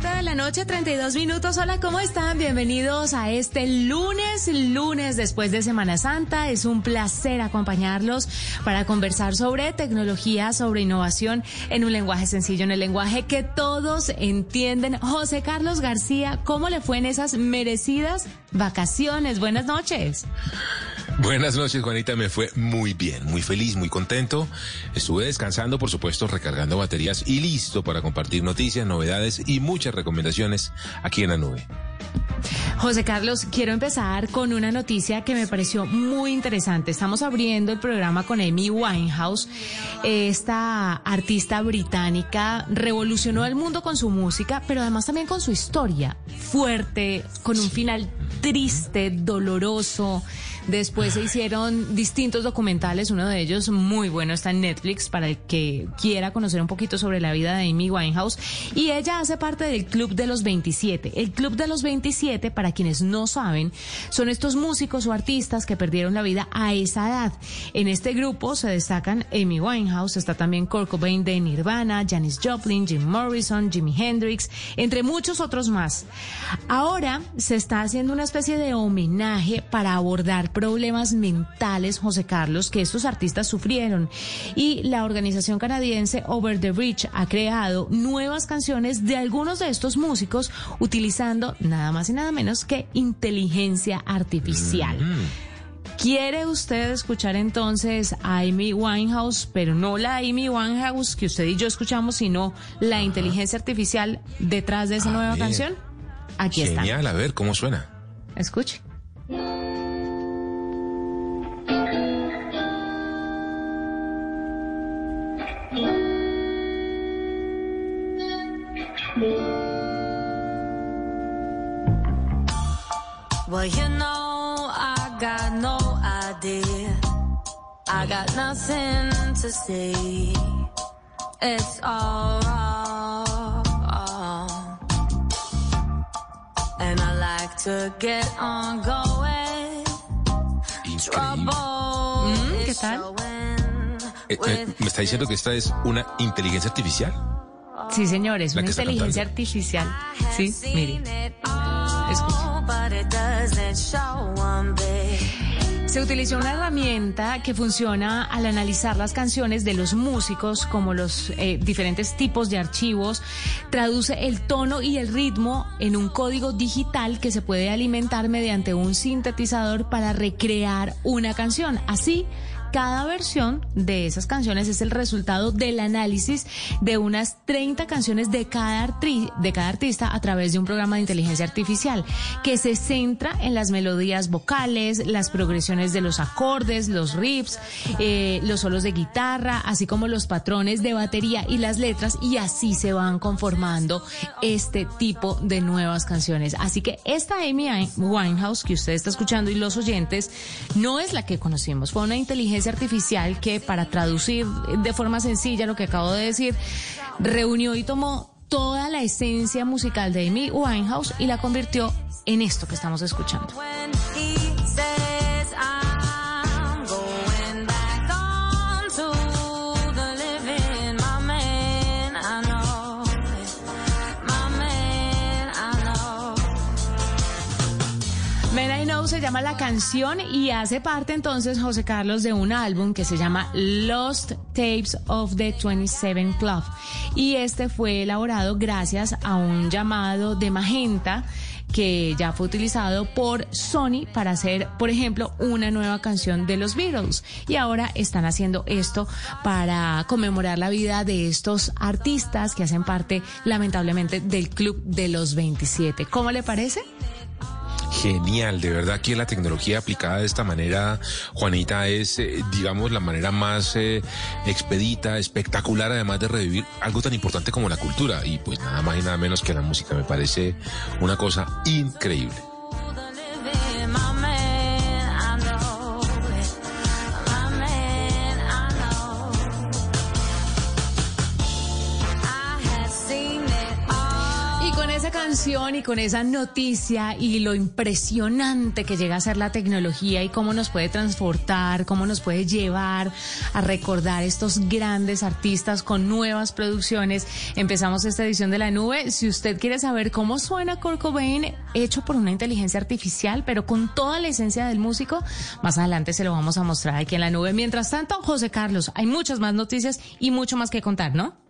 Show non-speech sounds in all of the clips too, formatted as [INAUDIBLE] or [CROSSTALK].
7 de la noche, 32 minutos. Hola, ¿cómo están? Bienvenidos a este lunes, lunes después de Semana Santa. Es un placer acompañarlos para conversar sobre tecnología, sobre innovación en un lenguaje sencillo, en el lenguaje que todos entienden. José Carlos García, ¿cómo le fue en esas merecidas vacaciones? Buenas noches. Buenas noches, Juanita. Me fue muy bien, muy feliz, muy contento. Estuve descansando, por supuesto, recargando baterías y listo para compartir noticias, novedades y muchas recomendaciones aquí en la nube. José Carlos, quiero empezar con una noticia que me pareció muy interesante. Estamos abriendo el programa con Amy Winehouse. Esta artista británica revolucionó el mundo con su música, pero además también con su historia. Fuerte, con un final triste, doloroso. Después se hicieron distintos documentales, uno de ellos muy bueno está en Netflix para el que quiera conocer un poquito sobre la vida de Amy Winehouse. Y ella hace parte del Club de los 27. El Club de los 27, para quienes no saben, son estos músicos o artistas que perdieron la vida a esa edad. En este grupo se destacan Amy Winehouse, está también Kurt Cobain de Nirvana, Janis Joplin, Jim Morrison, Jimi Hendrix, entre muchos otros más. Ahora se está haciendo una especie de homenaje para abordar problemas mentales, José Carlos, que estos artistas sufrieron. Y la organización canadiense Over the Bridge ha creado nuevas canciones de algunos de estos músicos utilizando nada más y nada menos que inteligencia artificial. ¿Quiere usted escuchar entonces a Amy Winehouse, pero no la Amy Winehouse que usted y yo escuchamos, sino la inteligencia artificial detrás de esa A nueva ver. canción? Aquí está. Genial, a ver cómo suena. Escuche. Well, you know, I got no idea. I got nothing to say. It's all wrong. And I like to get on going. Trouble Mm, ¿qué is tal? Eh, eh, ¿Me está diciendo que esta es una inteligencia artificial? Sí, señores, una inteligencia cantando. artificial. Sí, mire. Escuche. Bit. Se utilizó una herramienta que funciona al analizar las canciones de los músicos, como los eh, diferentes tipos de archivos, traduce el tono y el ritmo en un código digital que se puede alimentar mediante un sintetizador para recrear una canción. Así, cada versión de esas canciones es el resultado del análisis de unas 30 canciones de cada, artista a través de un programa de inteligencia artificial que se centra en las melodías vocales, las progresiones de los acordes, los riffs, eh, los solos de guitarra, así como los patrones de batería y las letras y así se van conformando este tipo de nuevas canciones. Así que esta Amy Winehouse que usted está escuchando y los oyentes no es la que conocimos, fue una inteligencia artificial que para traducir de forma sencilla lo que acabo de decir, reunió y tomó toda la esencia musical de Amy Winehouse y la convirtió en esto que estamos escuchando. Se llama la canción y hace parte entonces, José Carlos, de un álbum que se llama Lost Tapes of the 27 Club. Y este fue elaborado gracias a un llamado de Magenta que ya fue utilizado por Sony para hacer, por ejemplo, una nueva canción de los Beatles. Y ahora están haciendo esto para conmemorar la vida de estos artistas que hacen parte, lamentablemente, del Club de los 27. ¿Cómo le parece? Genial, de verdad que la tecnología aplicada de esta manera, Juanita, es, eh, digamos, la manera más eh, expedita, espectacular, además de revivir algo tan importante como la cultura. Y pues nada más y nada menos que la música, me parece una cosa increíble. Y con esa noticia y lo impresionante que llega a ser la tecnología y cómo nos puede transportar, cómo nos puede llevar a recordar estos grandes artistas con nuevas producciones, empezamos esta edición de la nube. Si usted quiere saber cómo suena Kurt Cobain, hecho por una inteligencia artificial, pero con toda la esencia del músico, más adelante se lo vamos a mostrar aquí en la nube. Mientras tanto, José Carlos, hay muchas más noticias y mucho más que contar, ¿no?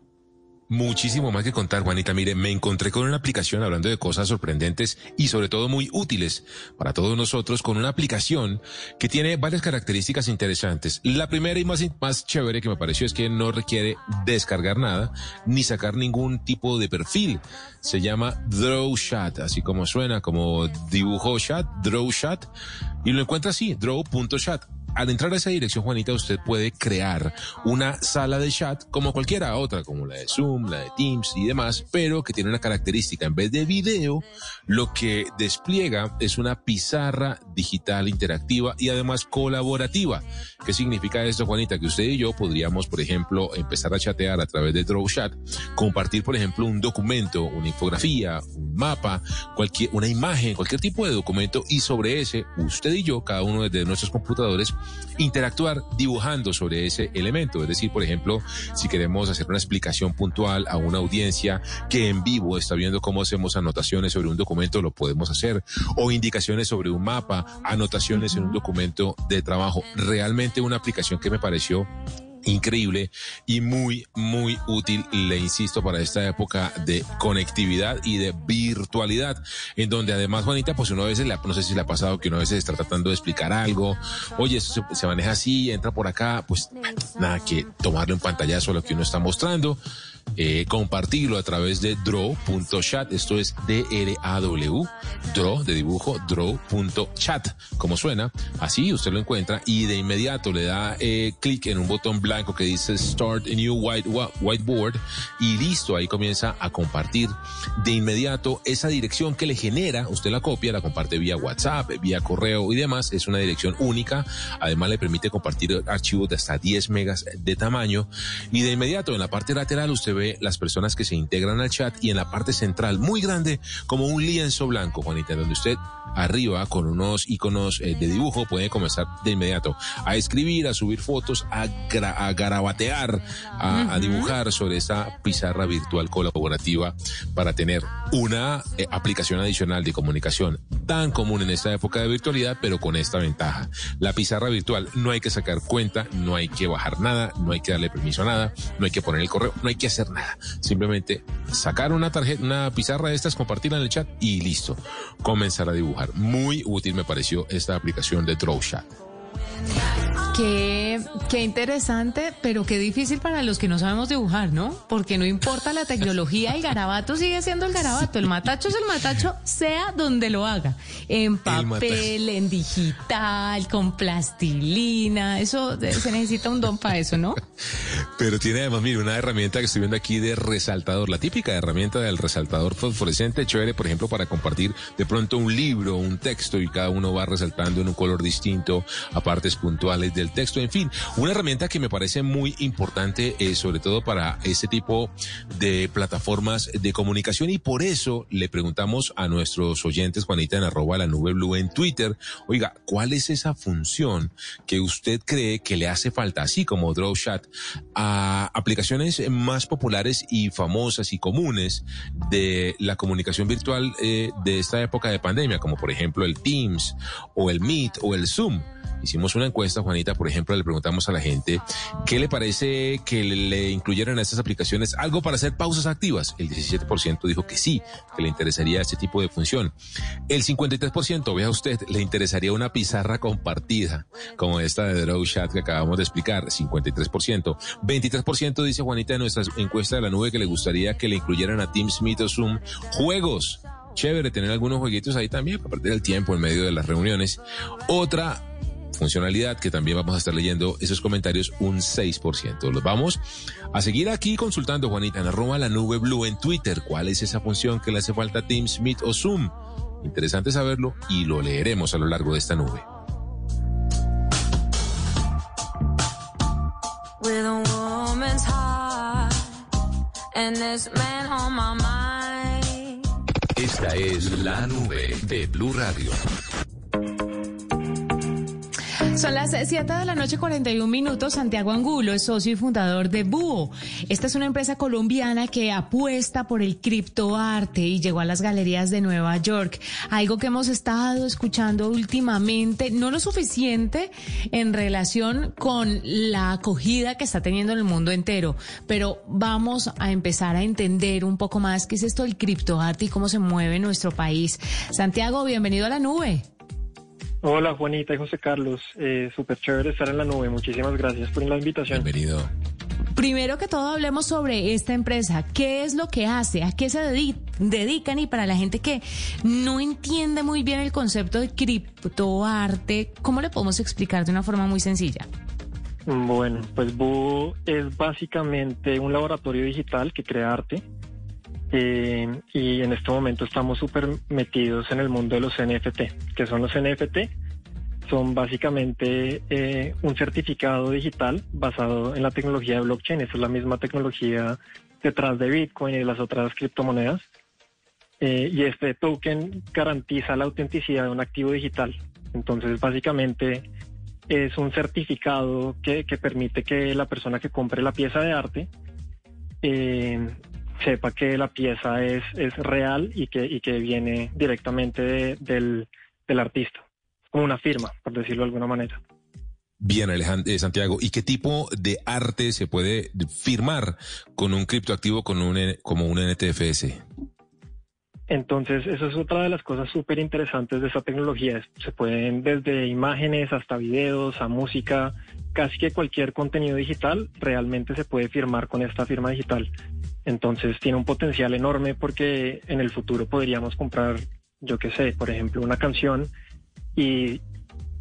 Muchísimo más que contar, Juanita. Mire, me encontré con una aplicación hablando de cosas sorprendentes y sobre todo muy útiles para todos nosotros, con una aplicación que tiene varias características interesantes. La primera y más, más chévere que me pareció es que no requiere descargar nada ni sacar ningún tipo de perfil. Se llama DrawShot, así como suena, como dibujo chat, DrawShot, y lo encuentra así, draw.shot al entrar a esa dirección, Juanita, usted puede crear una sala de chat como cualquiera otra, como la de Zoom, la de Teams y demás, pero que tiene una característica. En vez de video, lo que despliega es una pizarra digital interactiva y además colaborativa. ¿Qué significa esto, Juanita? Que usted y yo podríamos, por ejemplo, empezar a chatear a través de DrawChat, compartir, por ejemplo, un documento, una infografía, un mapa, cualquier, una imagen, cualquier tipo de documento y sobre ese, usted y yo, cada uno desde nuestros computadores, interactuar dibujando sobre ese elemento. Es decir, por ejemplo, si queremos hacer una explicación puntual a una audiencia que en vivo está viendo cómo hacemos anotaciones sobre un documento, lo podemos hacer. O indicaciones sobre un mapa, anotaciones en un documento de trabajo. Realmente una aplicación que me pareció increíble y muy, muy útil, le insisto, para esta época de conectividad y de virtualidad, en donde además, Juanita, pues uno a veces, le- no sé si le ha pasado que uno a veces está tratando de explicar algo, oye, esto se, se maneja así, entra por acá, pues nada que tomarle un pantallazo a lo que uno está mostrando. Eh, compartirlo a través de draw.chat, esto es D-R-A-W, draw de dibujo, draw.chat, como suena, así usted lo encuentra y de inmediato le da eh, clic en un botón blanco que dice Start a New white, Whiteboard y listo, ahí comienza a compartir de inmediato esa dirección que le genera, usted la copia, la comparte vía WhatsApp, vía correo y demás, es una dirección única, además le permite compartir archivos de hasta 10 megas de tamaño. Y de inmediato en la parte lateral usted ve las personas que se integran al chat y en la parte central muy grande como un lienzo blanco, Juanita, donde usted arriba con unos iconos eh, de dibujo puede comenzar de inmediato a escribir, a subir fotos, a, gra- a garabatear, a, a dibujar sobre esa pizarra virtual colaborativa para tener una eh, aplicación adicional de comunicación tan común en esta época de virtualidad, pero con esta ventaja. La pizarra virtual no hay que sacar cuenta, no hay que bajar nada, no hay que darle permiso a nada, no hay que poner el correo, no hay que hacer nada. Simplemente sacar una tarjeta, una pizarra de estas, compartirla en el chat y listo. Comenzar a dibujar. Muy útil me pareció esta aplicación de DrawShot. Qué, qué interesante, pero qué difícil para los que no sabemos dibujar, ¿no? Porque no importa la tecnología, el garabato sigue siendo el garabato. El matacho es el matacho, sea donde lo haga. En El papel, en digital, con plastilina. Eso eh, se necesita un don para eso, ¿no? Pero tiene además, mire, una herramienta que estoy viendo aquí de resaltador, la típica herramienta del resaltador fosforescente, chévere, por ejemplo, para compartir de pronto un libro, un texto y cada uno va resaltando en un color distinto a partes puntuales del texto. En fin, una herramienta que me parece muy importante, eh, sobre todo para este tipo de plataformas de comunicación y por eso le preguntamos a nuestros oyentes, Juanita, en arroba la nube blue en Twitter, oiga, ¿cuál es esa función que usted cree que le hace falta, así como DrawShot, a aplicaciones más populares y famosas y comunes de la comunicación virtual eh, de esta época de pandemia, como por ejemplo el Teams o el Meet o el Zoom? Hicimos una encuesta, Juanita, por ejemplo, le preguntamos a la gente qué le parece que le, incluyeran a estas aplicaciones algo para hacer pausas activas. El 17% dijo que sí, que le interesaría este tipo de función. El 53%, vea usted, le interesaría una pizarra compartida, como esta de DrawChat que acabamos de explicar, 53%. 23% dice Juanita en nuestra encuesta de la nube que le gustaría que le incluyeran a Teams, Meet o Zoom juegos. chévere tener algunos jueguitos ahí también para perder el tiempo en medio de las reuniones. Otra funcionalidad que también vamos a estar leyendo esos comentarios un 6%. Los vamos a seguir aquí consultando, Juanita, en arroba la nube blue en Twitter. ¿Cuál es esa función que le hace falta a Teams, Meet o Zoom? Interesante saberlo y lo leeremos a lo largo de esta nube. with a woman's heart and this man on my mind. Esta es la nube de Blue Radio. Son las 7 de la noche, 41 minutos. Santiago Angulo es socio y fundador de Búho. Esta es una empresa colombiana que apuesta por el criptoarte y llegó a las galerías de Nueva York. Algo que hemos estado escuchando últimamente, no lo suficiente en relación con la acogida que está teniendo en el mundo entero, pero vamos a empezar a entender un poco más qué es esto del criptoarte y cómo se mueve nuestro país. Santiago, bienvenido a la nube. Hola Juanita y José Carlos, eh, súper chévere estar en la nube, muchísimas gracias por la invitación. Bienvenido. Primero que todo hablemos sobre esta empresa, qué es lo que hace, a qué se dedi- dedican y para la gente que no entiende muy bien el concepto de criptoarte, ¿cómo le podemos explicar de una forma muy sencilla? Bueno, pues Boo es básicamente un laboratorio digital que crea arte y en este momento estamos súper metidos en el mundo de los NFT. que son los NFT? Son básicamente eh, un certificado digital basado en la tecnología de blockchain. Esa es la misma tecnología detrás de Bitcoin y de las otras criptomonedas. Eh, y este token garantiza la autenticidad de un activo digital. Entonces, básicamente es un certificado que, que permite que la persona que compre la pieza de arte eh, sepa que la pieza es, es real y que, y que viene directamente de- del, del artista, como una firma, por decirlo de alguna manera. Bien, Alejandro, eh, Santiago, ¿y qué tipo de arte se puede firmar con un criptoactivo con un, como un NTFS? Entonces, eso es otra de las cosas súper interesantes de esta tecnología. Se pueden desde imágenes hasta videos, a música, casi que cualquier contenido digital realmente se puede firmar con esta firma digital. Entonces, tiene un potencial enorme porque en el futuro podríamos comprar, yo qué sé, por ejemplo, una canción y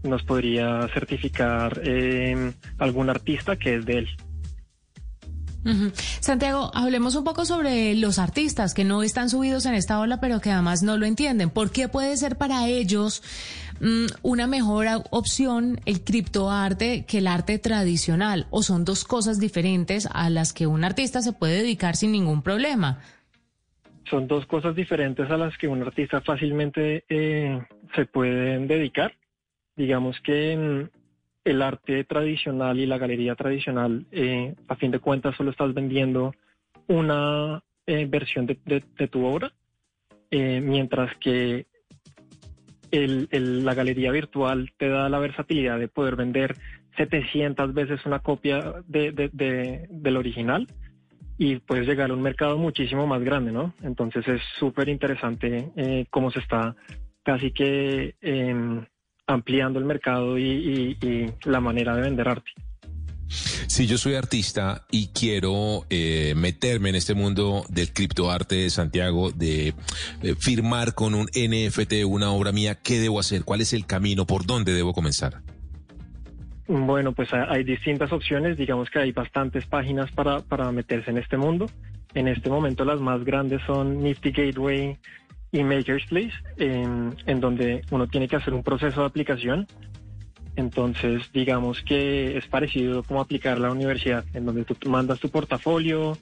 nos podría certificar eh, algún artista que es de él. Santiago, hablemos un poco sobre los artistas que no están subidos en esta ola, pero que además no lo entienden. ¿Por qué puede ser para ellos mm, una mejor opción el criptoarte que el arte tradicional? ¿O son dos cosas diferentes a las que un artista se puede dedicar sin ningún problema? son dos cosas diferentes a las que un artista fácilmente eh, se pueden dedicar. Digamos que mm, el arte tradicional y la galería tradicional, eh, a fin de cuentas, solo estás vendiendo una eh, versión de, tu obra, eh, mientras que la galería virtual te da la versatilidad de poder vender 700 veces una copia de- de- de- del original y puedes llegar a un mercado muchísimo más grande, ¿no? Entonces es súper interesante cómo se está casi que em, ampliando el mercado y, y- y la manera de vender arte. Si yo soy artista y quiero eh, meterme en este mundo del criptoarte, Santiago, de eh, firmar con un NFT una obra mía, ¿qué debo hacer? ¿Cuál es el camino? ¿Por dónde debo comenzar? Bueno, pues ha- hay distintas opciones, digamos que hay bastantes páginas para, para meterse en este mundo. En este momento las más grandes son Nifty Gateway y Makers Place, en, en donde uno tiene que hacer un proceso de aplicación. Entonces, digamos que es parecido como aplicar la universidad, en donde tú mandas tu portafolio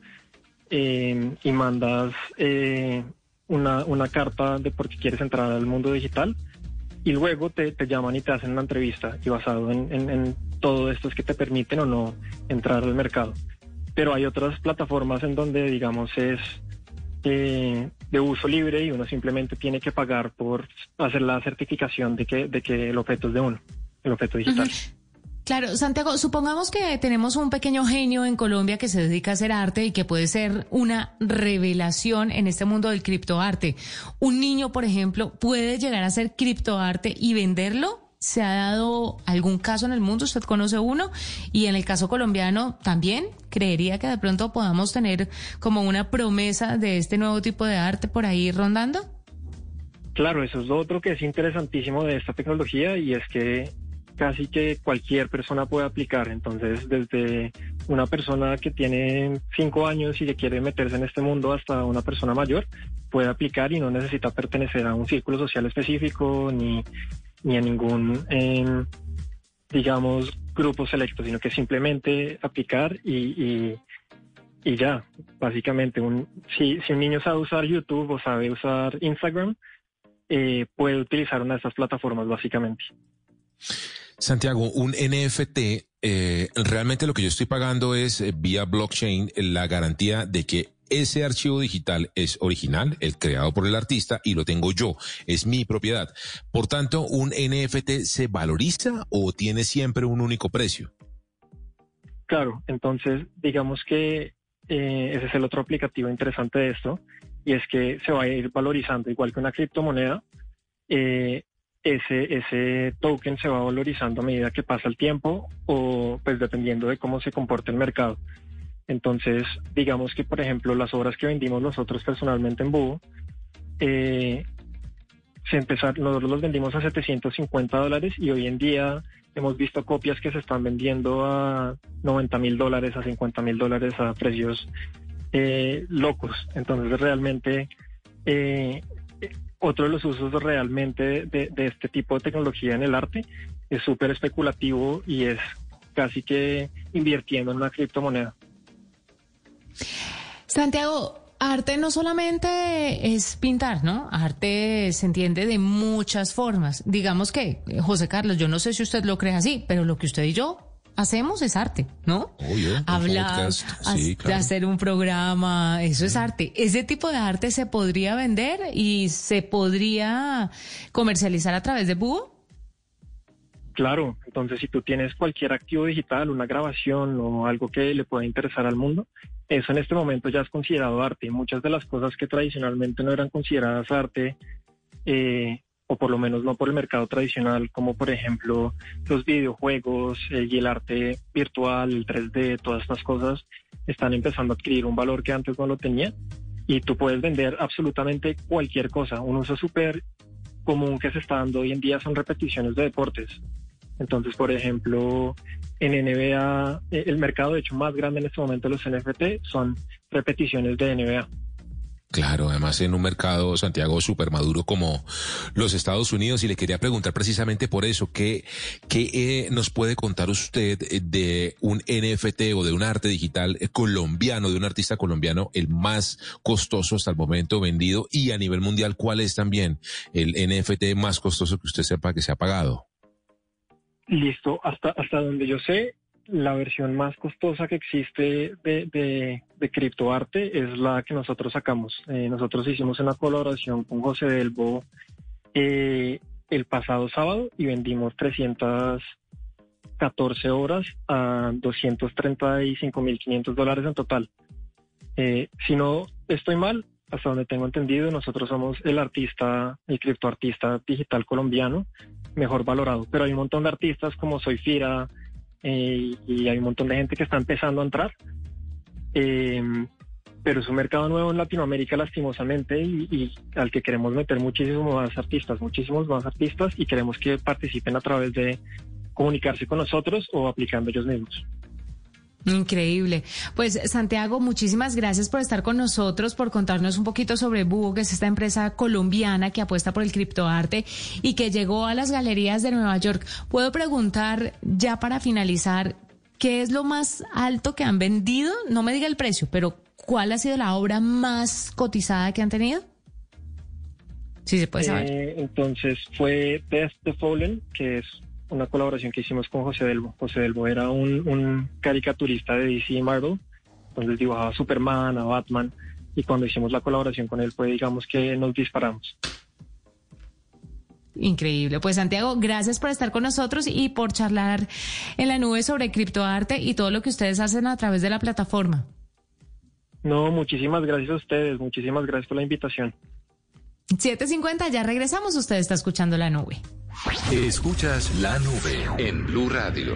eh, y mandas eh, una, una carta de por qué quieres entrar al mundo digital y luego te, te llaman y te hacen una entrevista y basado en, en- en todo esto es que te permiten o no entrar al mercado. Pero hay otras plataformas en donde, digamos, es eh, de uso libre y uno simplemente tiene que pagar por hacer la certificación de que, de que el objeto es de uno, el objeto digital. Claro, Santiago, supongamos que tenemos un pequeño genio en Colombia que se dedica a hacer arte y que puede ser una revelación en este mundo del criptoarte. Un niño, por ejemplo, puede llegar a hacer criptoarte y venderlo. ¿Se ha dado algún caso en el mundo? ¿Usted conoce uno? Y en el caso colombiano también, creería que de pronto podamos tener como una promesa de este nuevo tipo de arte por ahí rondando. Claro, eso es lo otro que es interesantísimo de esta tecnología y es que casi que cualquier persona puede aplicar. Entonces, desde una persona que tiene cinco años y que quiere meterse en este mundo hasta una persona mayor, puede aplicar y no necesita pertenecer a un círculo social específico ni, ni a ningún, eh, digamos, grupo selecto, sino que simplemente aplicar y, y, y ya, básicamente, un, si, si un niño sabe usar YouTube o sabe usar Instagram, eh, puede utilizar una de estas plataformas, básicamente. Santiago, un NFT, eh, realmente lo que yo estoy pagando es eh, vía blockchain la garantía de que ese archivo digital es original, el creado por el artista y lo tengo yo, es mi propiedad. Por tanto, ¿un NFT se valoriza o tiene siempre un único precio? Claro, entonces digamos que eh, ese es el otro aplicativo interesante de esto y es que se va a ir valorizando igual que una criptomoneda. Eh, ese, ese token se va valorizando a medida que pasa el tiempo o pues dependiendo de cómo se comporte el mercado. Entonces, digamos que, por ejemplo, las obras que vendimos nosotros personalmente en Búho, eh, se empezaron, nosotros los vendimos a 750 dólares y hoy en día hemos visto copias que se están vendiendo a 90 mil dólares, a 50 mil dólares a precios eh, locos. Entonces, realmente eh, otro de los usos realmente de, de este tipo de tecnología en el arte es súper especulativo y es casi que invirtiendo en una criptomoneda. Santiago, arte no solamente es pintar, ¿no? Arte se entiende de muchas formas. Digamos que, eh, José Carlos, yo no sé si usted lo cree así, pero lo que usted y yo hacemos es arte, ¿no? Obvio, un Hablar, sí, claro. hacer un programa, eso es arte. Ese tipo de arte se podría vender y se podría comercializar a través de Búho. Claro, entonces si tú tienes cualquier activo digital, una grabación o algo que le pueda interesar al mundo, eso en este momento ya es considerado arte. Muchas de las cosas que tradicionalmente no eran consideradas arte, eh, o por lo menos no por el mercado tradicional, como por ejemplo los videojuegos y el arte virtual, el 3D, todas estas cosas, están empezando a adquirir un valor que antes no lo tenía. Y tú puedes vender absolutamente cualquier cosa. Un uso súper común que se está dando hoy en día son repeticiones de deportes. Entonces, por ejemplo, en NBA, eh, el mercado de hecho más grande en este momento de los NFT son repeticiones de NBA. Claro, además en un mercado, Santiago, súper maduro como los Estados Unidos. Y le quería preguntar precisamente por eso, ¿qué, qué eh, nos puede contar usted eh, de un NFT o de un arte digital colombiano, de un artista colombiano, el más costoso hasta el momento vendido? Y a nivel mundial, ¿cuál es también el NFT más costoso que usted sepa que se ha pagado? Listo, hasta, hasta donde yo sé, la versión más costosa que existe de, de, criptoarte es la que nosotros sacamos. Eh, nosotros hicimos una colaboración con José Delbo eh, el pasado sábado y vendimos 314 horas a 235.500 dólares en total. Eh, si no estoy mal, hasta donde tengo entendido, nosotros somos el artista, el criptoartista digital colombiano mejor valorado. Pero hay un montón de artistas como Soy Fira eh, y hay un montón de gente que está empezando a entrar. Eh, pero es un mercado nuevo en Latinoamérica lastimosamente y, y al que queremos meter muchísimos más artistas, muchísimos más artistas y queremos que participen a través de comunicarse con nosotros o aplicando ellos mismos. Increíble. Pues Santiago, muchísimas gracias por estar con nosotros, por contarnos un poquito sobre Búho, que es esta empresa colombiana que apuesta por el criptoarte y que llegó a las galerías de Nueva York. Puedo preguntar ya para finalizar, ¿qué es lo más alto que han vendido? No me diga el precio, pero ¿cuál ha sido la obra más cotizada que han tenido? Sí, se puede saber. Eh, entonces fue Death the Fallen, que es una colaboración que hicimos con José Delbo. José Delbo era un, un caricaturista de DC y Marvel, entonces dibujaba a Superman, a Batman, y cuando hicimos la colaboración con él, pues digamos que nos disparamos. Increíble. Pues Santiago, gracias por estar con nosotros y por charlar en la nube sobre criptoarte y todo lo que ustedes hacen a través de la plataforma. No, muchísimas gracias a ustedes, muchísimas gracias por la invitación. 750, ya regresamos. Usted está escuchando la nube. Escuchas la nube en Blue Radio.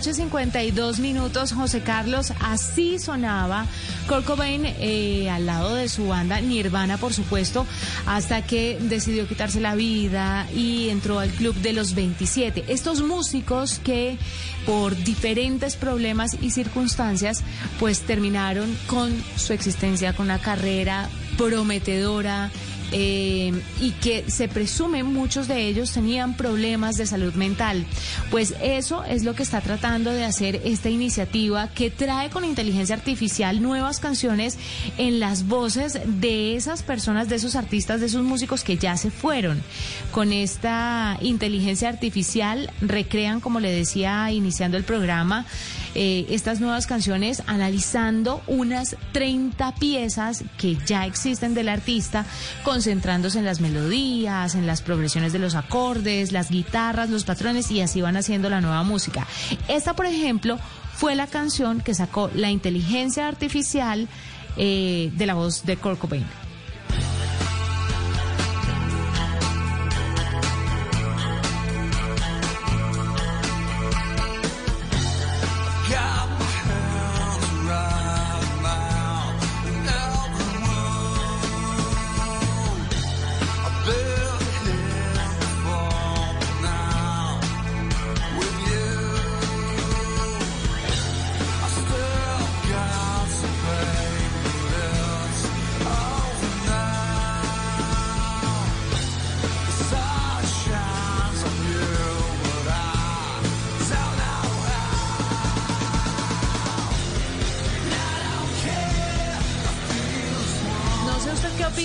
noche, 52 minutos. José Carlos, así sonaba Kurt eh, al lado de su banda Nirvana, por supuesto, hasta que decidió quitarse la vida y entró al club de los 27. Estos músicos que por diferentes problemas y circunstancias, pues terminaron con su existencia, con una carrera prometedora, eh, y que se presume muchos de ellos tenían problemas de salud mental. Pues eso es lo que está tratando de hacer esta iniciativa que trae con inteligencia artificial nuevas canciones en las voces de esas personas, de esos artistas, de esos músicos que ya se fueron. Con esta inteligencia artificial recrean, como le decía iniciando el programa, eh, estas nuevas canciones analizando unas 30 piezas que ya existen del artista, concentrándose en las melodías, en las progresiones de los acordes, las guitarras, los patrones y así van haciendo la nueva música. Esta, por ejemplo, fue la canción que sacó la inteligencia artificial eh, de la voz de Kurt.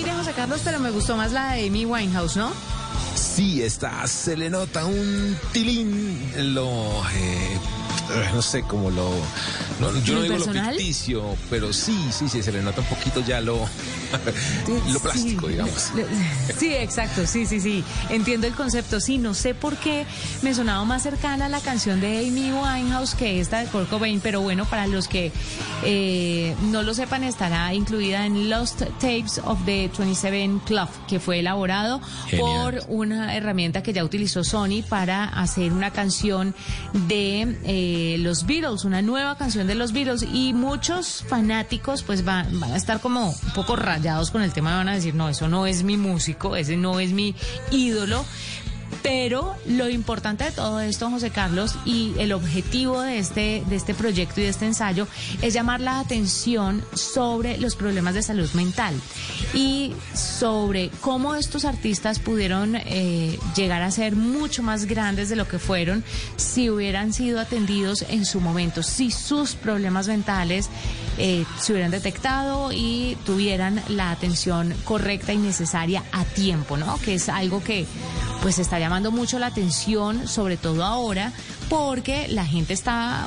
Opine, José Carlos, pero me gustó más la de Amy Winehouse, ¿no? Sí, está, se le nota un tilín, lo, eh, no sé cómo lo, lo- yo no ¿Muy digo lo ficticio, pero sí, sí, sí, se le nota un poquito ya lo, [LAUGHS] lo plástico, Sí, digamos. Sí, exacto, sí, sí, sí. Entiendo el concepto. Sí, no sé por qué me sonaba más cercana la canción de Amy Winehouse que esta de Kurt Cobain, pero bueno, para los que eh, no lo sepan, estará incluida en Lost Tapes of the 27 Club, que fue elaborado Genial. por una herramienta que ya utilizó Sony para hacer una canción de eh, los Beatles, una nueva canción de los Beatles y muchos fanáticos pues van, van a estar como un poco rayados con el tema, van a decir, no, eso no es mi músico, ese no es mi ídolo. Pero lo importante de todo esto, José Carlos, y el objetivo de este, de este proyecto y de este ensayo es llamar la atención sobre los problemas de salud mental y sobre cómo estos artistas pudieron eh, llegar a ser mucho más grandes de lo que fueron si hubieran sido atendidos en su momento, si sus problemas mentales eh, se hubieran detectado y tuvieran la atención correcta y necesaria a tiempo, ¿no? Que es algo que pues está llamando mucho la atención, sobre todo ahora, porque la gente está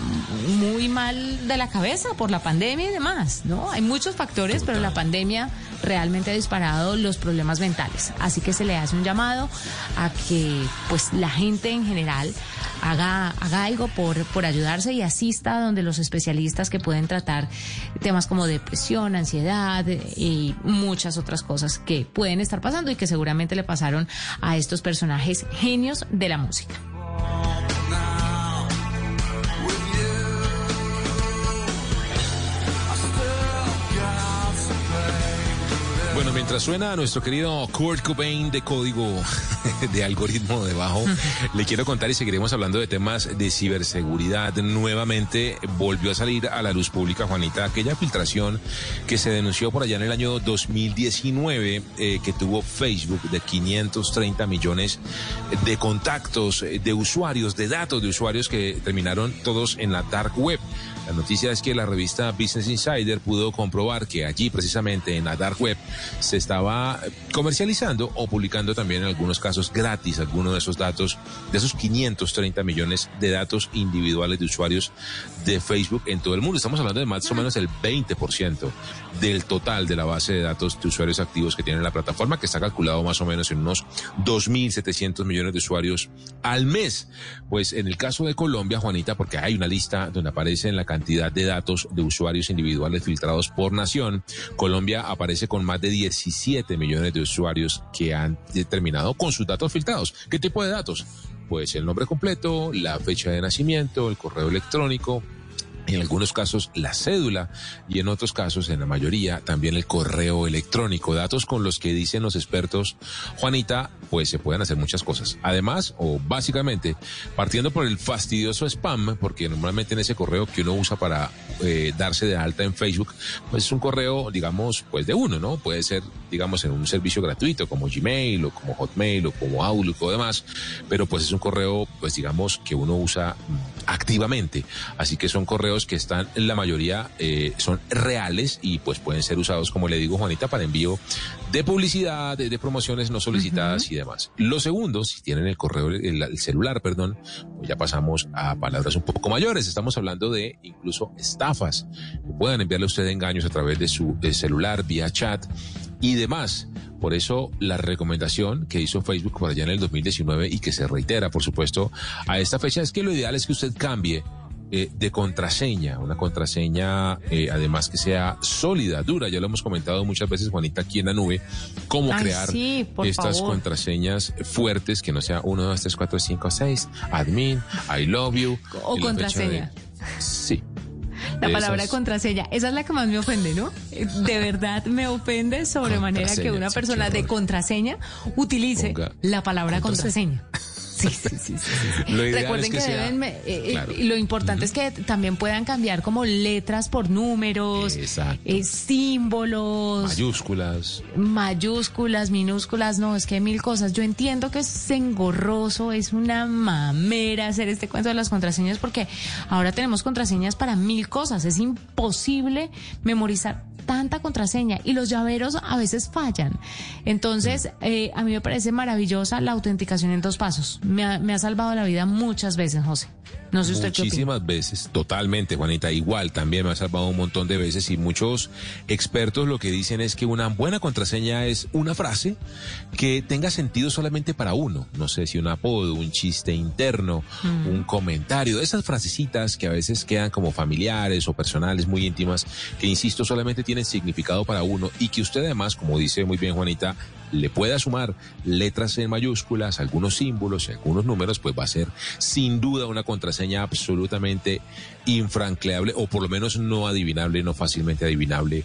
muy mal de la cabeza por la pandemia y demás, ¿no? Hay muchos factores, pero la pandemia realmente ha disparado los problemas mentales. Así que se le hace un llamado a que pues la gente en general haga, haga algo por, por ayudarse y asista donde los especialistas que pueden tratar temas como depresión, ansiedad eh, y muchas otras cosas que pueden estar pasando y que seguramente le pasaron a estos personajes genios de la música. Bueno, mientras suena a nuestro querido Kurt Cobain de código [LAUGHS] de algoritmo debajo, [LAUGHS] le quiero contar y seguiremos hablando de temas de ciberseguridad. Nuevamente volvió a salir a la luz pública, Juanita, aquella filtración que se denunció por allá en el año 2019 eh, que tuvo Facebook de 530 millones de contactos eh, de usuarios, de datos de usuarios que terminaron todos en la dark web. La noticia es que la revista Business Insider pudo comprobar que allí, precisamente en la dark web, se estaba comercializando o publicando también en algunos casos gratis algunos de esos datos, de esos 530 millones de datos individuales de usuarios de Facebook en todo el mundo. Estamos hablando de más o menos el 20% del total de la base de datos de usuarios activos que tiene la plataforma, que está calculado más o menos en unos 2.700 millones de usuarios al mes. Pues en el caso de Colombia, Juanita, porque hay una lista donde aparece en la cantidad de datos de usuarios individuales filtrados por nación, Colombia aparece con más de 17 millones de usuarios que han determinado con sus datos filtrados. ¿Qué tipo de datos? Pues el nombre completo, la fecha de nacimiento, el correo electrónico, en algunos casos la cédula y en otros casos, en la mayoría, también el correo electrónico, datos con los que dicen los expertos, Juanita, pues se pueden hacer muchas cosas. Además, o básicamente, partiendo por el fastidioso spam, porque normalmente en ese correo que uno usa para eh, darse de alta en Facebook, pues es un correo, digamos, pues de uno, ¿no? Puede ser, digamos, en un servicio gratuito como Gmail o como Hotmail o como Outlook o demás, pero pues es un correo, pues digamos, que uno usa mm, activamente. Así que son correos que están, la mayoría eh, son reales y pues pueden ser usados, como le digo, Juanita, para envío de publicidad, de, de promociones no solicitadas y demás. Lo segundo, si tienen el correo, el, el celular, perdón, pues ya pasamos a palabras un poco mayores. Estamos hablando de incluso estafas. Pueden enviarle a usted engaños a través de su eh, celular, vía chat y demás. Por eso la recomendación que hizo Facebook por allá en el 2019 y que se reitera, por supuesto, a esta fecha es que lo ideal es que usted cambie eh, de contraseña, una contraseña eh, además que sea sólida, dura. Ya lo hemos comentado muchas veces, Juanita, aquí en la nube, cómo Ay, crear sí, estas favor. contraseñas fuertes, que no sea 1, 2, 3, 4, 5, 6, admin, I love you. O contraseña. de- Sí. La palabra esas- contraseña, esa es la que más me ofende, ¿no? Eh, De verdad me ofende sobremanera que una persona de contraseña utilice Ponga la palabra contraseña. contraseña. Sí, sí, sí. Lo Recuerden es que que, sea- deben, eh, Claro. lo importante es que también puedan cambiar como letras por números, eh, símbolos, Mayúsculas. mayúsculas, minúsculas, no, es que hay mil cosas. Yo entiendo que es engorroso, es una mamera hacer este cuento de las contraseñas porque ahora tenemos contraseñas para mil cosas. Es imposible memorizar tanta contraseña y los llaveros a veces fallan. Entonces, eh, a mí me parece maravillosa la autenticación en dos pasos. Me ha, me ha salvado la vida muchas veces, José. No sé usted qué. Muchísimas veces, totalmente, Juanita. Igual, también me ha salvado un montón de veces y muchos expertos lo que dicen es que una buena contraseña es una frase que tenga sentido solamente para uno. No sé si un apodo, un chiste interno, un comentario, esas frasecitas que a veces quedan como familiares o personales muy íntimas, que insisto, solamente tienen significado para uno y que usted además, como dice muy bien Juanita, le pueda sumar letras en mayúsculas, algunos símbolos y algunos números, pues va a ser sin duda una contraseña absolutamente infranqueable o por lo menos no adivinable, no fácilmente adivinable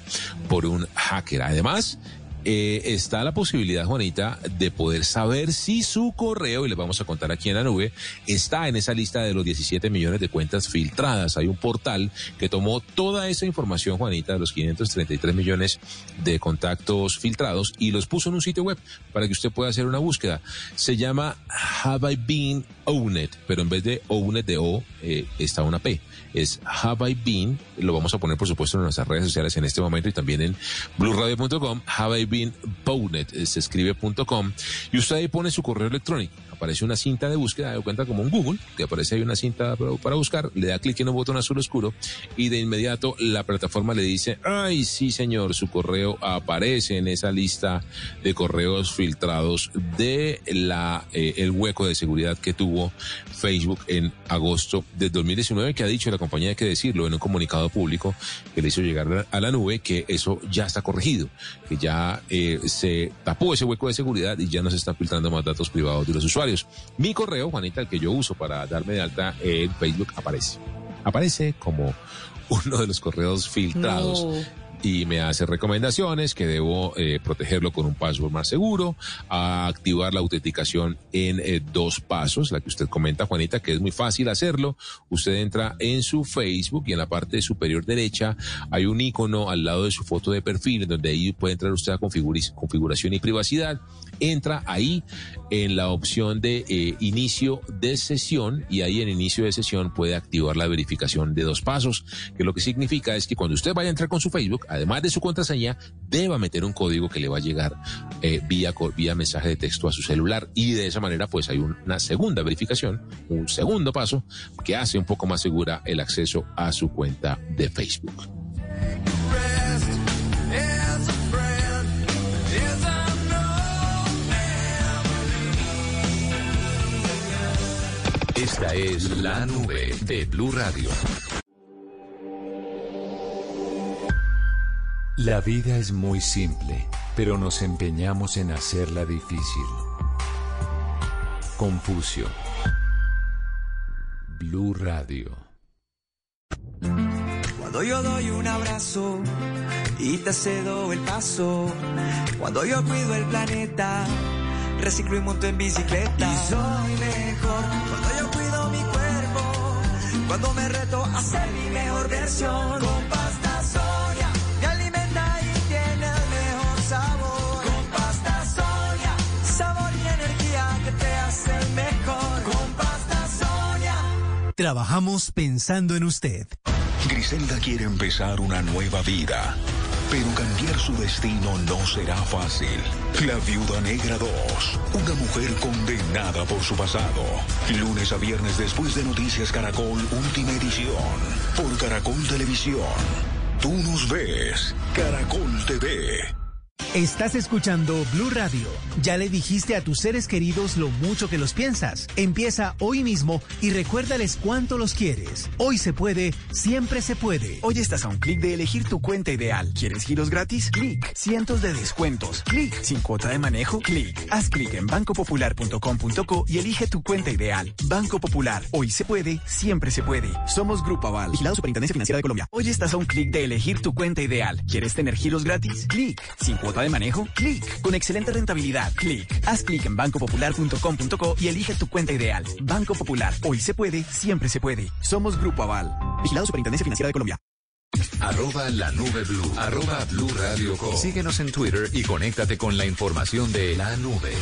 por un hacker. Además, eh, está la posibilidad, Juanita, de poder saber si su correo, y les vamos a contar aquí en la nube, está en esa lista de los 17 millones de cuentas filtradas. Hay un portal que tomó toda esa información, Juanita, de los 533 millones de contactos filtrados y los puso en un sitio web para que usted pueda hacer una búsqueda. Se llama Have I Been Owned, pero en vez de Owned de O, eh, está una P. Es Have I Been, lo vamos a poner por supuesto en nuestras redes sociales en este momento y también en blueradio.com, Have Alvin Bownet, eh, se escribe punto .com, y usted ahí pone su correo electrónico. Aparece una cinta de búsqueda, de cuenta como un Google, que aparece ahí una cinta para, buscar, le da clic en un botón azul oscuro y de inmediato la plataforma le dice, ay, sí señor, su correo aparece en esa lista de correos filtrados de la eh, el hueco de seguridad que tuvo Facebook en agosto del 2019, que ha dicho la compañía, hay que decirlo, en un comunicado público que le hizo llegar a la nube, que eso ya está corregido, que ya eh, se tapó ese hueco de seguridad y ya no se están filtrando más datos privados de los usuarios. Mi correo, Juanita, el que yo uso para darme de alta en Facebook, aparece. Aparece como uno de los correos filtrados y me hace recomendaciones que debo eh, protegerlo con un password más seguro, a activar la autenticación en eh, dos pasos, la que usted comenta, Juanita, que es muy fácil hacerlo. Usted entra en su Facebook y en la parte superior derecha hay un icono al lado de su foto de perfil, en donde ahí puede entrar usted a configuración y privacidad. Entra ahí en la opción de eh, inicio de sesión y ahí en inicio de sesión puede activar la verificación de dos pasos, que lo que significa es que cuando usted vaya a entrar con su Facebook, además de su contraseña, deba meter un código que le va a llegar eh, vía, vía mensaje de texto a su celular y de esa manera pues hay un- una segunda verificación, un segundo paso que hace un poco más segura el acceso a su cuenta de Facebook. Esta es la nube de Blue Radio. La vida es muy simple, pero nos empeñamos en hacerla difícil. Confucio. Blue Radio. Cuando yo doy un abrazo y te cedo el paso. Cuando yo cuido el planeta, reciclo y monto en bicicleta. Y soy mejor cuando yo. Cuando me reto a ser mi mejor versión. Con pasta soya me alimenta y tiene el mejor sabor. Con pasta soya, sabor y energía que te hacen mejor. Con pasta soya. Trabajamos pensando en usted. Griselda quiere empezar una nueva vida, pero cambiar su destino no será fácil. La Viuda Negra 2, una mujer condenada por su pasado. Lunes a viernes después de Noticias Caracol, última edición, por Caracol Televisión. Tú nos ves, Caracol TV. Estás escuchando Blue Radio. Ya le dijiste a tus seres queridos lo mucho que los piensas. Empieza hoy mismo y recuérdales cuánto los quieres. Hoy se puede, siempre se puede. Hoy estás a un clic de elegir tu cuenta ideal. ¿Quieres giros gratis? Clic. Cientos de descuentos. Clic. Sin cuota de manejo. Clic. Haz clic en bancopopular.com.co y elige tu cuenta ideal. Banco Popular. Hoy se puede, siempre se puede. Somos Grupo Aval. Vigilado Superintendencia Financiera de Colombia. Hoy estás a un clic de elegir tu cuenta ideal. ¿Quieres tener giros gratis? Clic. Cuota de manejo. Clic. Con excelente rentabilidad. Clic. Haz clic en bancopopular.com.co y elige tu cuenta ideal. Banco Popular. Hoy se puede, siempre se puede. Somos Grupo Aval. Vigilado Superintendencia Financiera de Colombia. Arroba la nube blue. Arroba blue radio com. Síguenos en Twitter y conéctate con la información de la nube.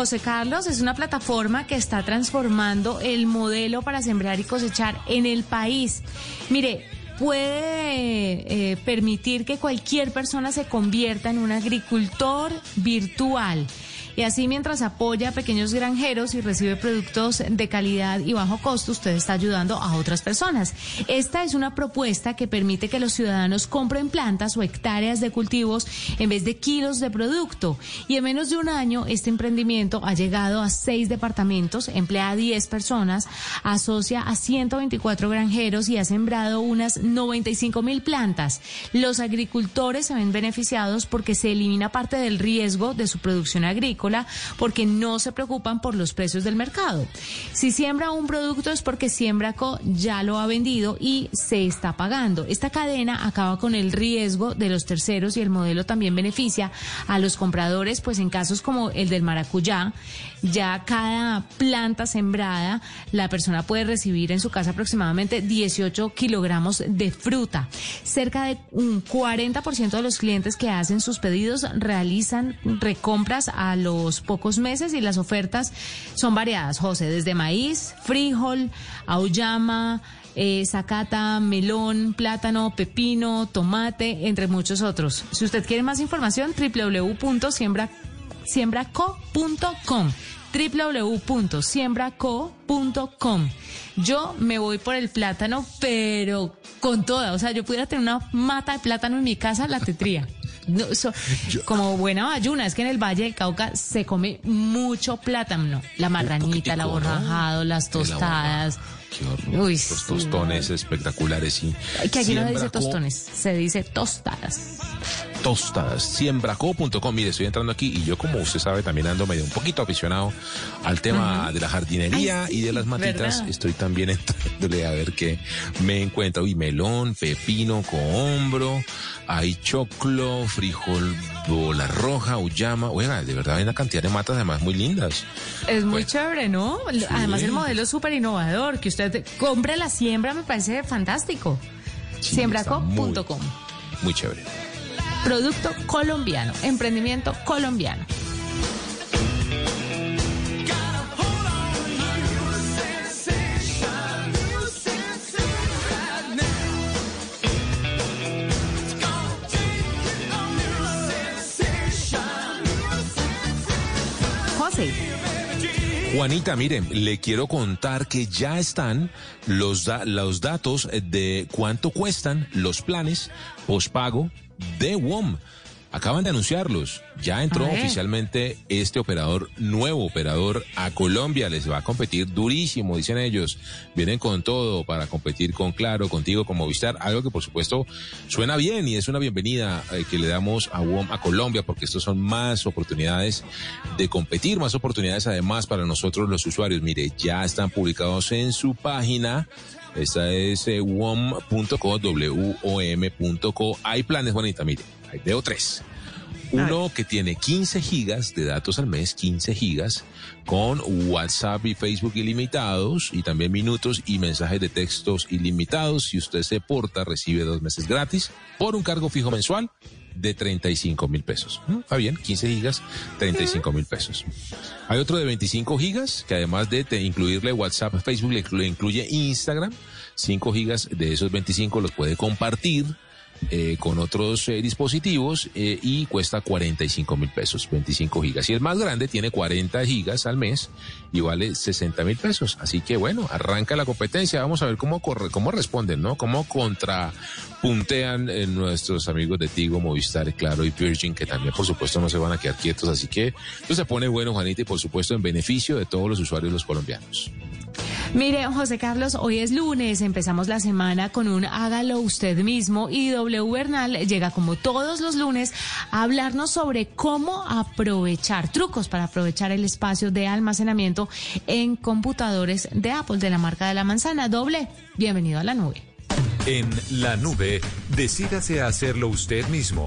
José Carlos es una plataforma que está transformando el modelo para sembrar y cosechar en el país. Mire, puede eh, permitir que cualquier persona se convierta en un agricultor virtual. Y así mientras apoya a pequeños granjeros y recibe productos de calidad y bajo costo, usted está ayudando a otras personas. Esta es una propuesta que permite que los ciudadanos compren plantas o hectáreas de cultivos en vez de kilos de producto. Y en menos de un año, este emprendimiento ha llegado a seis departamentos, emplea a 10 personas, asocia a 124 granjeros y ha sembrado unas 95 mil plantas. Los agricultores se ven beneficiados porque se elimina parte del riesgo de su producción agrícola porque no se preocupan por los precios del mercado. Si siembra un producto es porque Siembraco ya lo ha vendido y se está pagando. Esta cadena acaba con el riesgo de los terceros y el modelo también beneficia a los compradores, pues en casos como el del maracuyá, ya cada planta sembrada, la persona puede recibir en su casa aproximadamente 18 kilogramos de fruta. Cerca de un 40% de los clientes que hacen sus pedidos realizan recompras a los pocos meses y las ofertas son variadas, José, desde maíz, frijol, auyama, eh, zacata, melón, plátano, pepino, tomate, entre muchos otros. Si usted quiere más información, www.siembraco.com www.siembraco.com. Yo me voy por el plátano, pero con toda. O sea, yo pudiera tener una mata de plátano en mi casa, la tetría. No, como buena bayuna, es que en el Valle del Cauca se come mucho plátano. La marranita, el aborrajado, las tostadas. Qué horror. Los tostones espectaculares. Y que aquí no se dice tostones, se dice tostadas tostadas. Siembraco.com. Mire, estoy entrando aquí y yo, como usted sabe, también ando medio un poquito aficionado al tema de la jardinería y de las matitas. Estoy también [LAUGHS] entrándole a ver qué me encuentro. Uy, melón, pepino, cohombro, hay choclo, frijol, bola roja, uyama. Oiga, de verdad hay una cantidad de matas además muy lindas. Es muy chévere, ¿no? Además el modelo es súper innovador. Que usted compre la siembra me parece fantástico. Siembraco.com. muy chévere. Producto colombiano, emprendimiento colombiano. Juanita, miren, le quiero contar que ya están los, los datos de cuánto cuestan los planes pospago de WOM. Acaban de anunciarlos. Ya entró oficialmente este operador, nuevo operador a Colombia. Les va a competir durísimo, dicen ellos. Vienen con todo para competir con Claro, contigo, con Movistar. Algo que por supuesto suena bien y es una bienvenida eh, que le damos a WOM a Colombia porque estos son más oportunidades de competir, más oportunidades además para nosotros los usuarios. Mire, ya están publicados en su página esta es eh, WOM.co, W-O-M.co. Hay planes, Juanita, mire, hay, veo tres. Uno que tiene 15 gigas de datos al mes, 15 gigas, con WhatsApp y Facebook ilimitados y también minutos y mensajes de textos ilimitados. Si usted se porta, recibe dos meses gratis por un cargo fijo mensual de 35 mil pesos. Está bien, 15 gigas, 35 mil pesos. Hay otro de 25 gigas que además de incluirle WhatsApp, Facebook, le incluye Instagram. 5 gigas de esos 25 los puede compartir eh, con otros eh, dispositivos eh, y cuesta 45 mil pesos, 25 gigas. Y el más grande tiene 40 gigas al mes y vale 60 mil pesos. Así que bueno, arranca la competencia. Vamos a ver cómo corre, cómo responden, ¿no? Cómo contrapuntean nuestros amigos de Tigo, Movistar, Claro y Virgin, que también por supuesto no se van a quedar quietos. Así que esto se pone bueno, Juanita, y por supuesto en beneficio de todos los usuarios los colombianos. Mire, José Carlos, hoy es lunes, empezamos la semana con un hágalo usted mismo y W Bernal llega como todos los lunes a hablarnos sobre cómo aprovechar, trucos para aprovechar el espacio de almacenamiento en computadores de Apple de la marca de la manzana. Doble, bienvenido a la nube. En la nube, decídase a hacerlo usted mismo.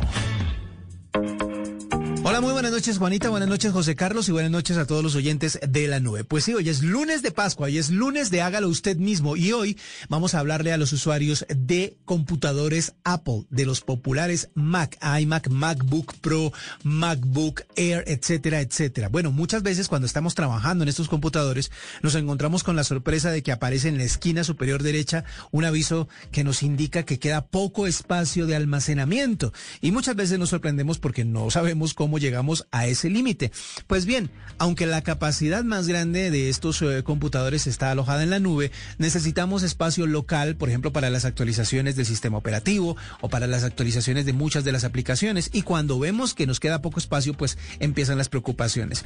Hola, muy buenas noches Juanita, buenas noches José Carlos. Y buenas noches a todos los oyentes de la nube. Pues sí, hoy es lunes de Pascua. Y es lunes de hágalo usted mismo. Y hoy vamos a hablarle a los usuarios de computadores Apple, de los populares Mac, iMac, MacBook Pro, MacBook Air, etcétera, etcétera. Bueno, muchas veces cuando estamos trabajando en estos computadores nos encontramos con la sorpresa de que aparece en la esquina superior derecha un aviso que nos indica que queda poco espacio de almacenamiento. Y muchas veces nos sorprendemos porque no sabemos cómo llegamos a ese límite. Pues bien, aunque la capacidad más grande de estos eh, computadores está alojada en la nube, necesitamos espacio local, por ejemplo, para las actualizaciones del sistema operativo o para las actualizaciones de muchas de las aplicaciones. Y cuando vemos que nos queda poco espacio, pues empiezan las preocupaciones.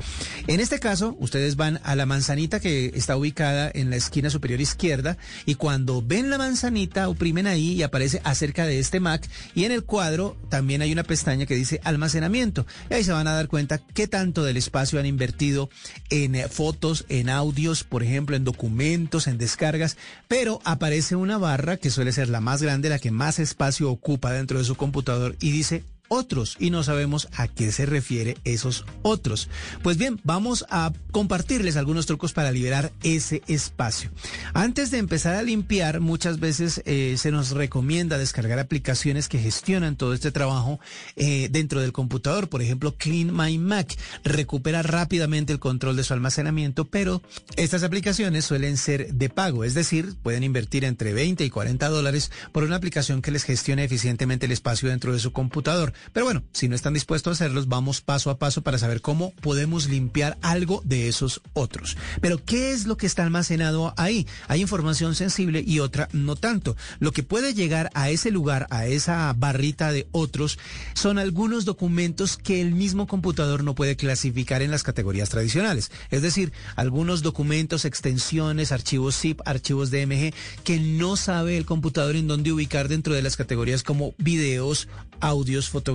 En este caso, ustedes van a la manzanita que está ubicada en la esquina superior izquierda y cuando ven la manzanita, oprimen ahí y aparece acerca de este Mac y en el cuadro también hay una pestaña que dice almacenamiento ahí se van a dar cuenta qué tanto del espacio han invertido en eh, fotos, en audios, por ejemplo, en documentos, en descargas, pero aparece una barra que suele ser la más grande, la que más espacio ocupa dentro de su computador y dice otros y no sabemos a qué se refiere esos otros. Pues bien, vamos a compartirles algunos trucos para liberar ese espacio. Antes de empezar a limpiar, muchas veces eh, se nos recomienda descargar aplicaciones que gestionan todo este trabajo eh, dentro del computador. Por ejemplo, Clean My Mac recupera rápidamente el control de su almacenamiento, pero estas aplicaciones suelen ser de pago, es decir, pueden invertir entre 20 y 40 dólares por una aplicación que les gestione eficientemente el espacio dentro de su computador. Pero bueno, si no están dispuestos a hacerlos, vamos paso a paso para saber cómo podemos limpiar algo de esos otros. Pero ¿qué es lo que está almacenado ahí? Hay información sensible y otra no tanto. Lo que puede llegar a ese lugar, a esa barrita de otros, son algunos documentos que el mismo computador no puede clasificar en las categorías tradicionales. Es decir, algunos documentos, extensiones, archivos zip, archivos DMG, que no sabe el computador en dónde ubicar dentro de las categorías como videos, audios, fotografías,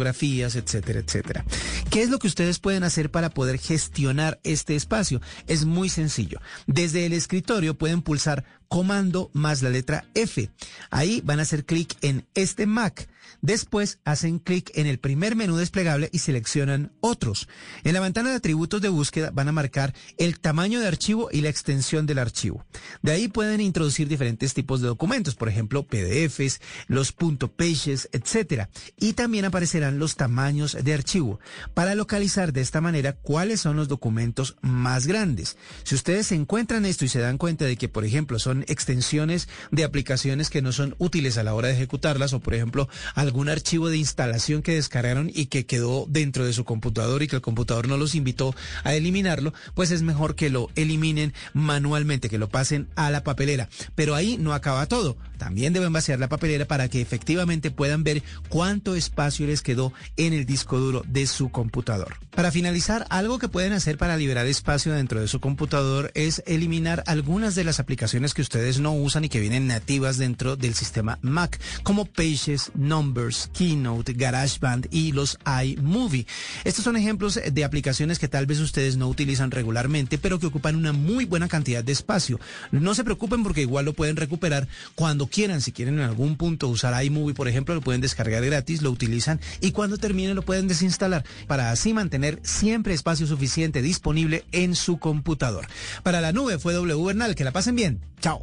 etcétera, etcétera. ¿Qué es lo que ustedes pueden hacer para poder gestionar este espacio? Es muy sencillo. Desde el escritorio pueden pulsar comando más la letra F. Ahí van a hacer clic en este Mac. Después hacen clic en el primer menú desplegable y seleccionan otros. En la ventana de atributos de búsqueda van a marcar el tamaño de archivo y la extensión del archivo. De ahí pueden introducir diferentes tipos de documentos, por ejemplo, PDFs, los .pages, etc. Y también aparecerán los tamaños de archivo para localizar de esta manera cuáles son los documentos más grandes. Si ustedes encuentran esto y se dan cuenta de que, por ejemplo, son extensiones de aplicaciones que no son útiles a la hora de ejecutarlas o, por ejemplo, algún archivo de instalación que descargaron y que quedó dentro de su computador y que el computador no los invitó a eliminarlo, pues es mejor que lo eliminen manualmente, que lo pasen a la papelera. Pero ahí no acaba todo. También deben vaciar la papelera para que efectivamente puedan ver cuánto espacio les quedó en el disco duro de su computador. Para finalizar, algo que pueden hacer para liberar espacio dentro de su computador es eliminar algunas de las aplicaciones que ustedes no usan y que vienen nativas dentro del sistema Mac, como Pages, Numbers, Keynote, GarageBand y los iMovie. Estos son ejemplos de aplicaciones que tal vez ustedes no utilizan regularmente, pero que ocupan una muy buena cantidad de espacio. No se preocupen porque igual lo pueden recuperar cuando quieran. Si quieren en algún punto usar iMovie, por ejemplo, lo pueden descargar gratis, lo utilizan y cuando termine lo pueden desinstalar para así mantener siempre espacio suficiente disponible en su computador. Para la nube fue W Bernal. Que la pasen bien. Chao.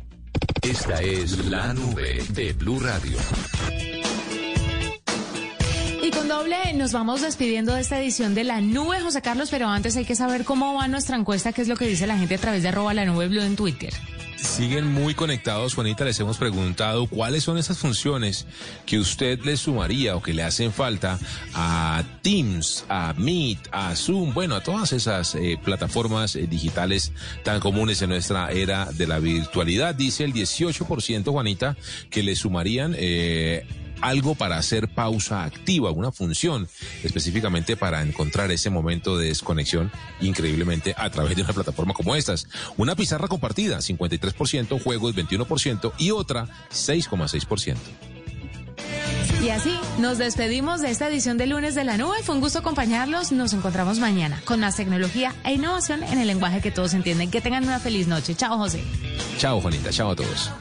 Esta es la nube de Blue Radio. Y con doble nos vamos despidiendo de esta edición de la nube, José Carlos, pero antes hay que saber cómo va nuestra encuesta, qué es lo que dice la gente a través de arroba la nube blue en Twitter. Siguen muy conectados, Juanita. Les hemos preguntado cuáles son esas funciones que usted le sumaría o que le hacen falta a Teams, a Meet, a Zoom, bueno, a todas esas eh, plataformas eh, digitales tan comunes en nuestra era de la virtualidad. Dice el 18%, Juanita, que le sumarían eh, algo para hacer pausa activa, una función específicamente para encontrar ese momento de desconexión increíblemente a través de una plataforma como estas. Una pizarra compartida, 53%, juegos 21% y otra 6,6%. Y así nos despedimos de esta edición de lunes de la nube. Fue un gusto acompañarlos. Nos encontramos mañana con más tecnología e innovación en el lenguaje que todos entienden. Que tengan una feliz noche. Chao, José. Chao, Juanita. Chao a todos.